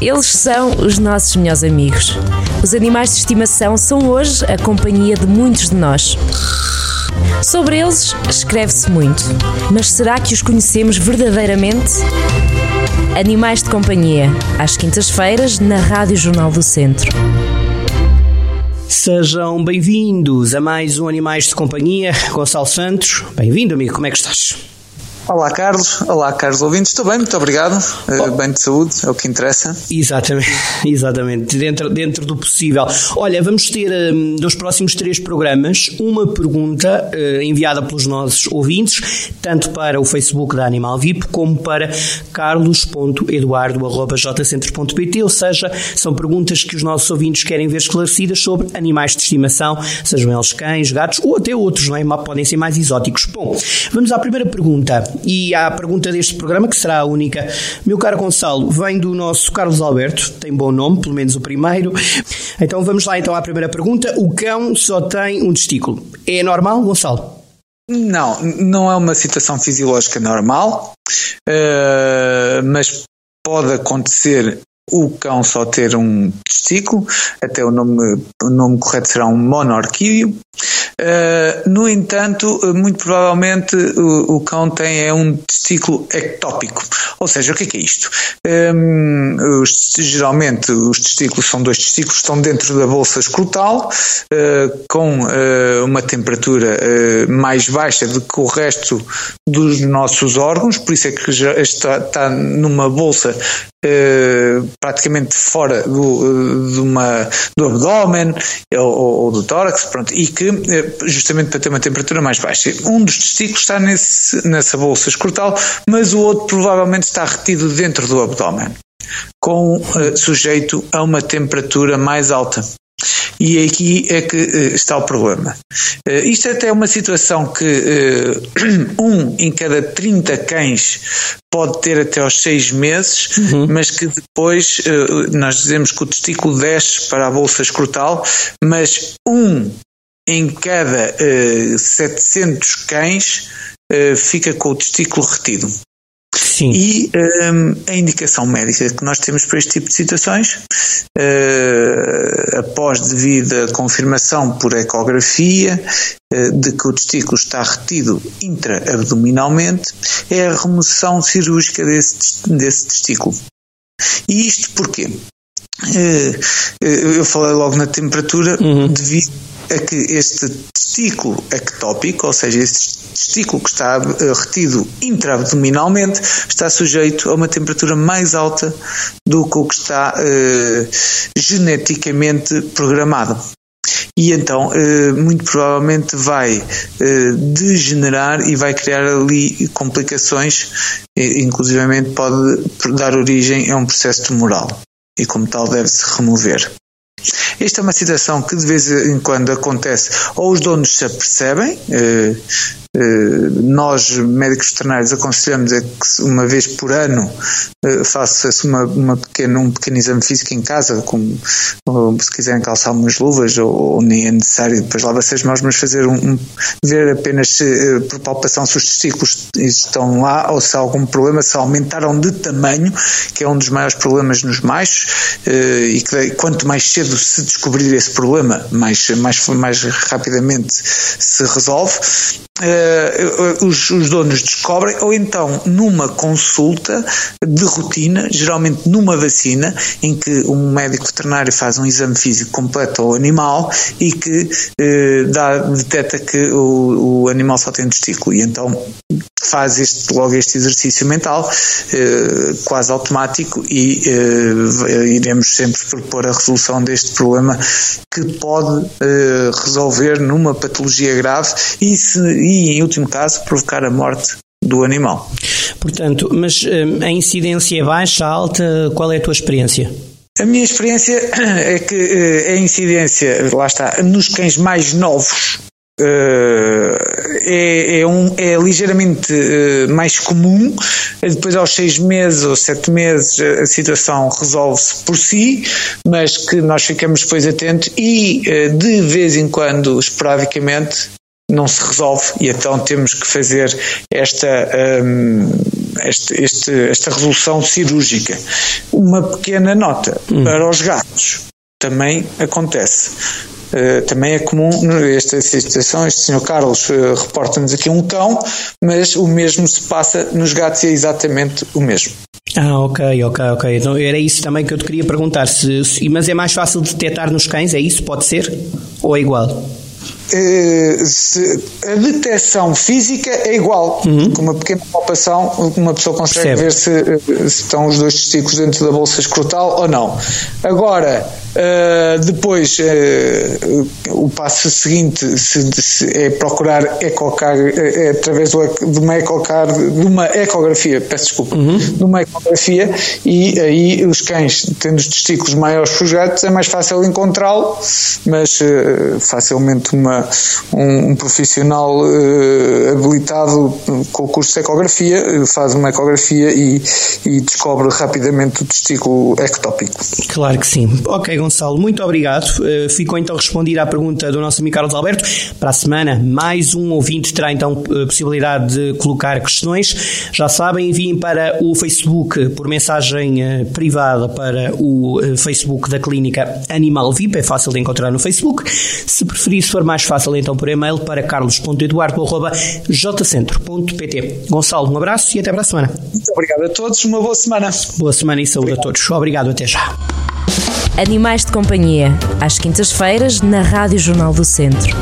Eles são os nossos melhores amigos. Os animais de estimação são hoje a companhia de muitos de nós. Sobre eles escreve-se muito, mas será que os conhecemos verdadeiramente? Animais de Companhia, às quintas-feiras, na Rádio Jornal do Centro. Sejam bem-vindos a mais um Animais de Companhia. Gonçalo Santos, bem-vindo, amigo, como é que estás? Olá Carlos, olá Carlos ouvintes, estou bem, muito obrigado, uh, bem de saúde, é o que interessa. Exatamente, exatamente, dentro, dentro do possível. Olha, vamos ter um, dos próximos três programas uma pergunta uh, enviada pelos nossos ouvintes, tanto para o Facebook da Animal VIP como para carlos.eduardo.jcentros.pt, ou seja, são perguntas que os nossos ouvintes querem ver esclarecidas sobre animais de estimação, sejam eles cães, gatos ou até outros, não é? Podem ser mais exóticos. Bom, vamos à primeira pergunta e a pergunta deste programa, que será a única. Meu caro Gonçalo, vem do nosso Carlos Alberto, tem bom nome, pelo menos o primeiro. Então vamos lá então à primeira pergunta. O cão só tem um testículo. É normal, Gonçalo? Não, não é uma situação fisiológica normal, uh, mas pode acontecer o cão só ter um testículo, até o nome, o nome correto será um monorquídeo. Uh, no entanto, muito provavelmente o, o, cão tem é um testículo ectópico. Ou seja, o que é, que é isto? Um, ehm, os, geralmente os testículos são dois testículos, estão dentro da bolsa escrotal, uh, com uh, uma temperatura mais baixa do que o resto dos nossos órgãos, por isso é que já está, está numa bolsa Uh, praticamente fora do, de uma, do abdômen ou, ou, do tórax, pronto, e que uh, justamente para ter uma temperatura mais baixa. Um dos testículos está nesse, nessa bolsa escrotal, mas o outro provavelmente está retido dentro do abdômen, com sujeito a uma temperatura mais alta. E aqui é que uh, está o problema. Uh, isto é até é uma situação que uh, um em cada 30 cães pode ter até aos 6 meses, uhum. mas que depois nós dizemos que o testículo desce para a bolsa escrotal, mas um em cada 700 cães fica com o testículo retido. Sim. E um, a indicação médica que nós temos para este tipo de situações, após devida confirmação por ecografia uh, de que o testículo está retido intra-abdominalmente, é a remoção cirúrgica desse, desse testículo. E isto porquê? Uh, eu falei logo na temperatura, uhum. devido a que este testículo ectópico, ou seja, este testículo que está eh, retido intraabdominalmente, está sujeito a uma temperatura mais alta do que o que está eh, geneticamente programado. E então, eh, muito provavelmente vai degenerar e vai criar ali complicações, inclusivamente pode dar origem a um processo tumoral. E como tal deve-se remover. Esta é uma situação que de vez em quando acontece, ou os donos se apercebem, eh, nós, médicos veterinários, aconselhamos a que uma vez por ano eh, faça-se uma, uma um pequeno exame físico em casa, com, se quiserem calçar umas luvas, ou, ou, nem é necessário depois lava-se as mãos, mas fazer um, um ver apenas se, eh, por palpação se os testículos estão lá ou se há algum problema, se aumentaram de tamanho, que é um dos maiores problemas nos machos, e que quanto mais cedo se descobrir esse problema, mais, mais, mais rapidamente se resolve. Uh, os, os, donos descobrem, ou então numa consulta de rotina, geralmente numa vacina, em que um médico veterinário faz um exame físico completo ao animal e que uh, dá, detecta que o, o, animal só tem testículo. E então faz este, logo este exercício mental, uh, quase automático, e iremos sempre propor a resolução deste problema que pode resolver numa patologia grave e se e, em último caso, provocar a morte do animal. Portanto, mas hum, a incidência é baixa, alta? Qual é a tua experiência? A minha experiência é que eh, a incidência, lá está, nos cães mais novos Uh, é, é, um, é ligeiramente uh, mais comum. Depois, aos seis meses ou sete meses, a situação resolve-se por si, mas que nós ficamos depois atentos e, de vez em quando, esporadicamente, não se resolve e então temos que fazer esta, um, este, este, esta resolução cirúrgica. Uma pequena nota hum. para os gatos também acontece. Uh, também é comum esta situação. Este senhor Carlos uh, reporta-nos aqui um cão, mas o mesmo se passa nos gatos e é exatamente o mesmo. Ah, ok, ok, ok. Então era isso também que eu te queria perguntar. Se, se, mas é mais fácil de detectar nos cães, é isso? Pode ser? Ou é igual? Eh, a detecção física é igual. Uhum. Com uma pequena palpação, uma pessoa consegue Percebe. ver se, se, estão os dois testículos dentro da bolsa escrotal ou não. Agora, Uh, depois, uh, o passo seguinte se, se é procurar ecocar, é, através do, de uma ecocar, de uma ecografia, peço desculpa, uhum. de uma ecografia, e aí os cães, tendo os testículos maiores que os gatos, é mais fácil encontrá-lo, mas uh, facilmente uma, um, um profissional habilitado com o curso de ecografia faz uma ecografia e, e descobre rapidamente o testículo ectópico. Claro que sim. Ok, Gonçalo, muito obrigado. Uh, ficou então respondida à pergunta do nosso amigo Carlos Alberto. Para a semana, mais um ouvinte terá então a possibilidade de colocar questões. Já sabem, enviem para o Facebook por mensagem uh, privada para o uh, Facebook da Clínica Animal VIP. É fácil de encontrar no Facebook. Se preferir, se for mais fácil, então por e-mail para carlos.eduardo.jcentro.pt. Gonçalo, um abraço e até para a semana. Muito obrigado a todos. Uma boa semana. Boa semana e saúde obrigado. a todos. Obrigado, até já. Animais de Companhia, às quintas-feiras, na Rádio Jornal do Centro.